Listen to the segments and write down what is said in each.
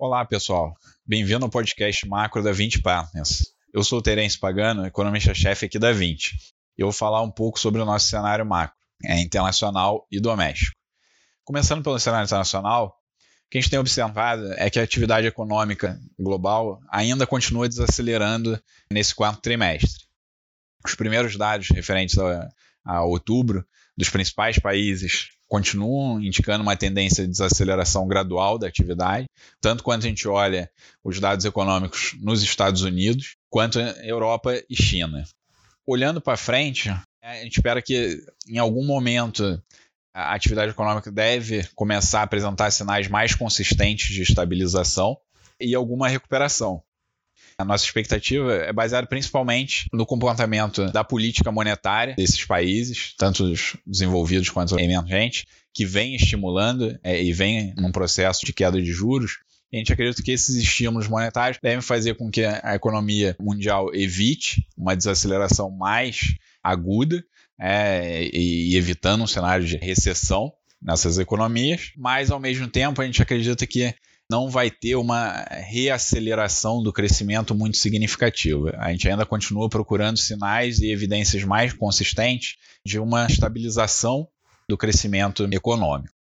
Olá, pessoal. Bem-vindo ao podcast macro da 20 Partners. Eu sou o Terence Pagano, economista-chefe aqui da 20. E eu vou falar um pouco sobre o nosso cenário macro, é internacional e doméstico. Começando pelo cenário internacional, o que a gente tem observado é que a atividade econômica global ainda continua desacelerando nesse quarto trimestre. Os primeiros dados referentes a, a outubro dos principais países continuam indicando uma tendência de desaceleração gradual da atividade, tanto quanto a gente olha os dados econômicos nos Estados Unidos, quanto Europa e China. Olhando para frente, a gente espera que em algum momento a atividade econômica deve começar a apresentar sinais mais consistentes de estabilização e alguma recuperação. A nossa expectativa é baseada principalmente no comportamento da política monetária desses países, tanto os desenvolvidos quanto emergentes, que vem estimulando é, e vem num processo de queda de juros. A gente acredita que esses estímulos monetários devem fazer com que a economia mundial evite uma desaceleração mais aguda é, e evitando um cenário de recessão nessas economias, mas ao mesmo tempo a gente acredita que não vai ter uma reaceleração do crescimento muito significativa. A gente ainda continua procurando sinais e evidências mais consistentes de uma estabilização do crescimento econômico.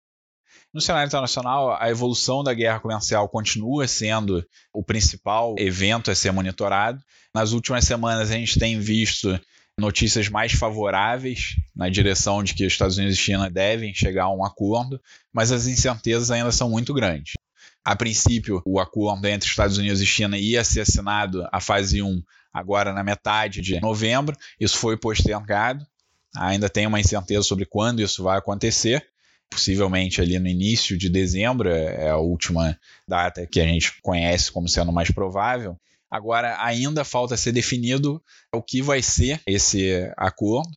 No cenário internacional, a evolução da guerra comercial continua sendo o principal evento a ser monitorado. Nas últimas semanas, a gente tem visto notícias mais favoráveis na direção de que os Estados Unidos e China devem chegar a um acordo, mas as incertezas ainda são muito grandes. A princípio, o acordo entre Estados Unidos e China ia ser assinado a fase 1 agora na metade de novembro. Isso foi postergado. Ainda tem uma incerteza sobre quando isso vai acontecer. Possivelmente ali no início de dezembro, é a última data que a gente conhece como sendo mais provável. Agora, ainda falta ser definido o que vai ser esse acordo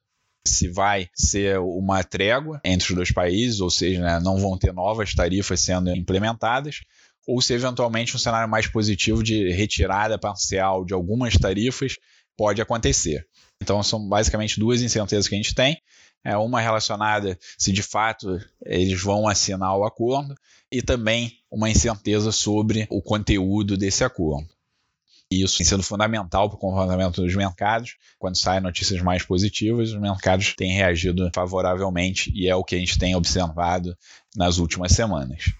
se vai ser uma trégua entre os dois países, ou seja, né, não vão ter novas tarifas sendo implementadas, ou se eventualmente um cenário mais positivo de retirada parcial de algumas tarifas pode acontecer. Então são basicamente duas incertezas que a gente tem. É uma relacionada se de fato eles vão assinar o acordo e também uma incerteza sobre o conteúdo desse acordo. Isso tem sido fundamental para o comportamento dos mercados. Quando saem notícias mais positivas, os mercados têm reagido favoravelmente e é o que a gente tem observado nas últimas semanas.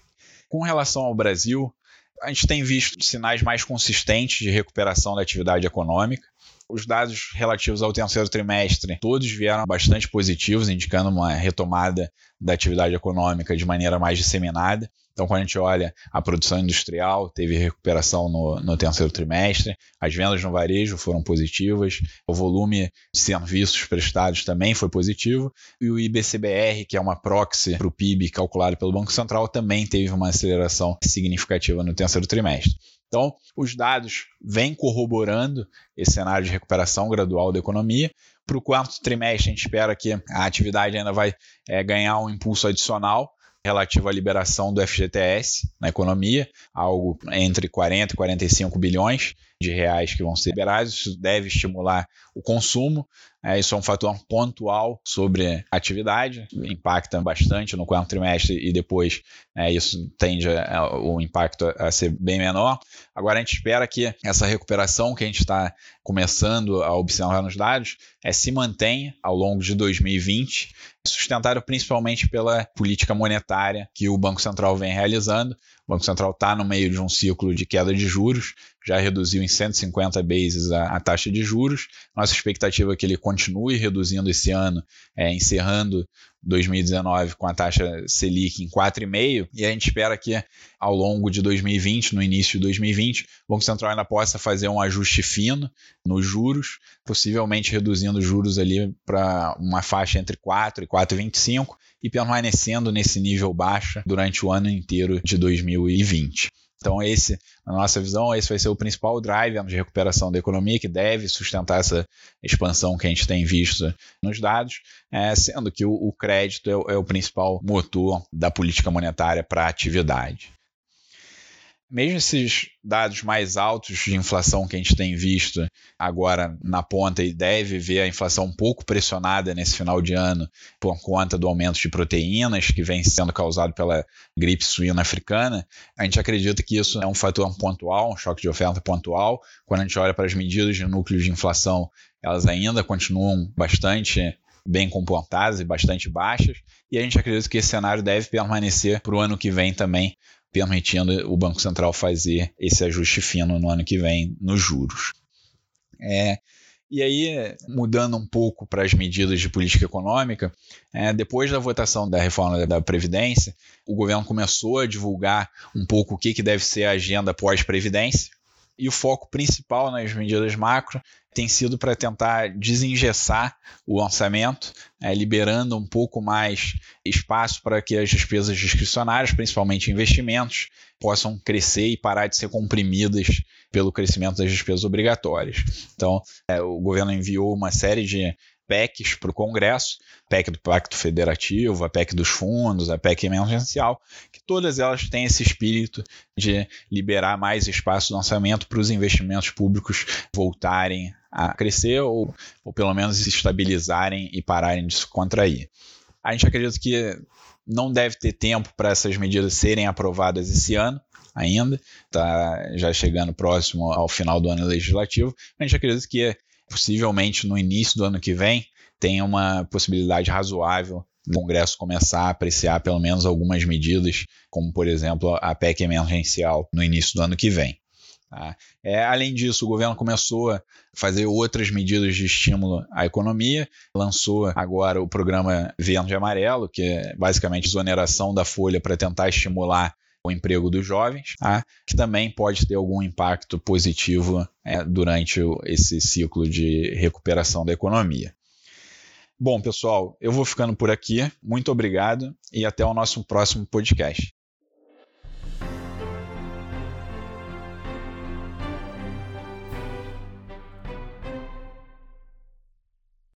Com relação ao Brasil, a gente tem visto sinais mais consistentes de recuperação da atividade econômica. Os dados relativos ao terceiro trimestre, todos vieram bastante positivos, indicando uma retomada da atividade econômica de maneira mais disseminada. Então, quando a gente olha a produção industrial, teve recuperação no, no terceiro trimestre, as vendas no varejo foram positivas, o volume de serviços prestados também foi positivo, e o IBCBR, que é uma proxy para o PIB calculado pelo Banco Central, também teve uma aceleração significativa no terceiro trimestre. Então, os dados vêm corroborando esse cenário de recuperação gradual da economia. Para o quarto trimestre, a gente espera que a atividade ainda vai é, ganhar um impulso adicional, relativo à liberação do FGTS na economia, algo entre 40 e 45 bilhões de reais que vão ser liberados. Isso deve estimular o consumo. É, isso é um fator pontual sobre atividade, impacta bastante no quarto trimestre e depois é, isso tende a, a, o impacto a ser bem menor. Agora a gente espera que essa recuperação que a gente está começando a observar nos dados é, se mantenha ao longo de 2020, sustentado principalmente pela política monetária que o Banco Central vem realizando. O Banco Central está no meio de um ciclo de queda de juros, já reduziu em 150 bases a, a, taxa de juros. Nossa expectativa é que ele continue reduzindo esse ano, é, encerrando 2019 com a taxa Selic em 4,5%, e a gente espera que ao longo de 2020, no início de 2020, o Banco Central ainda possa fazer um ajuste fino nos juros, possivelmente reduzindo os juros ali para uma faixa entre 4 e 4,25 e permanecendo nesse nível baixo durante o ano inteiro de 2020. Então, esse, na nossa visão, esse vai ser o principal driver de recuperação da economia, que deve sustentar essa expansão que a gente tem visto nos dados, é, sendo que o, o crédito é, é, o principal motor da política monetária para a atividade. Mesmo esses dados mais altos de inflação que a gente tem visto agora na ponta e deve ver a inflação um pouco pressionada nesse final de ano por conta do aumento de proteínas que vem sendo causado pela gripe suína africana, a gente acredita que isso é um fator pontual, um choque de oferta pontual. Quando a gente olha para as medidas de núcleo de inflação, elas ainda continuam bastante bem comportadas e bastante baixas, e a gente acredita que esse cenário deve permanecer para o ano que vem também, permitindo o Banco Central fazer esse ajuste fino no ano que vem nos juros. É, e aí, mudando um pouco para as medidas de política econômica, é, depois da votação da reforma da Previdência, o governo começou a divulgar um pouco o que, que deve ser a agenda pós-Previdência. E o foco principal nas medidas macro tem sido para tentar desengessar o orçamento, é, liberando um pouco mais espaço para que as despesas discricionárias, principalmente investimentos, possam crescer e parar de ser comprimidas pelo crescimento das despesas obrigatórias. Então, é, o governo enviou uma série de PECs para o Congresso, PEC do Pacto Federativo, a PEC dos fundos, a PEC emergencial, que todas elas têm esse espírito de liberar mais espaço no orçamento para os investimentos públicos voltarem a crescer ou, ou pelo menos se estabilizarem e pararem de se contrair. A gente acredita que não deve ter tempo para essas medidas serem aprovadas esse ano ainda, está já chegando próximo ao final do ano legislativo. A gente acredita que possivelmente no início do ano que vem tenha uma possibilidade razoável do Congresso começar a apreciar pelo menos algumas medidas, como por exemplo a PEC emergencial no início do ano que vem. Tá? É, além disso, o governo começou a fazer outras medidas de estímulo à economia, lançou agora o programa Verde Amarelo, que é basicamente exoneração da folha para tentar estimular o emprego dos jovens, tá? que também pode ter algum impacto positivo é, durante esse ciclo de recuperação da economia. Bom, pessoal, eu vou ficando por aqui. Muito obrigado e até o nosso próximo podcast.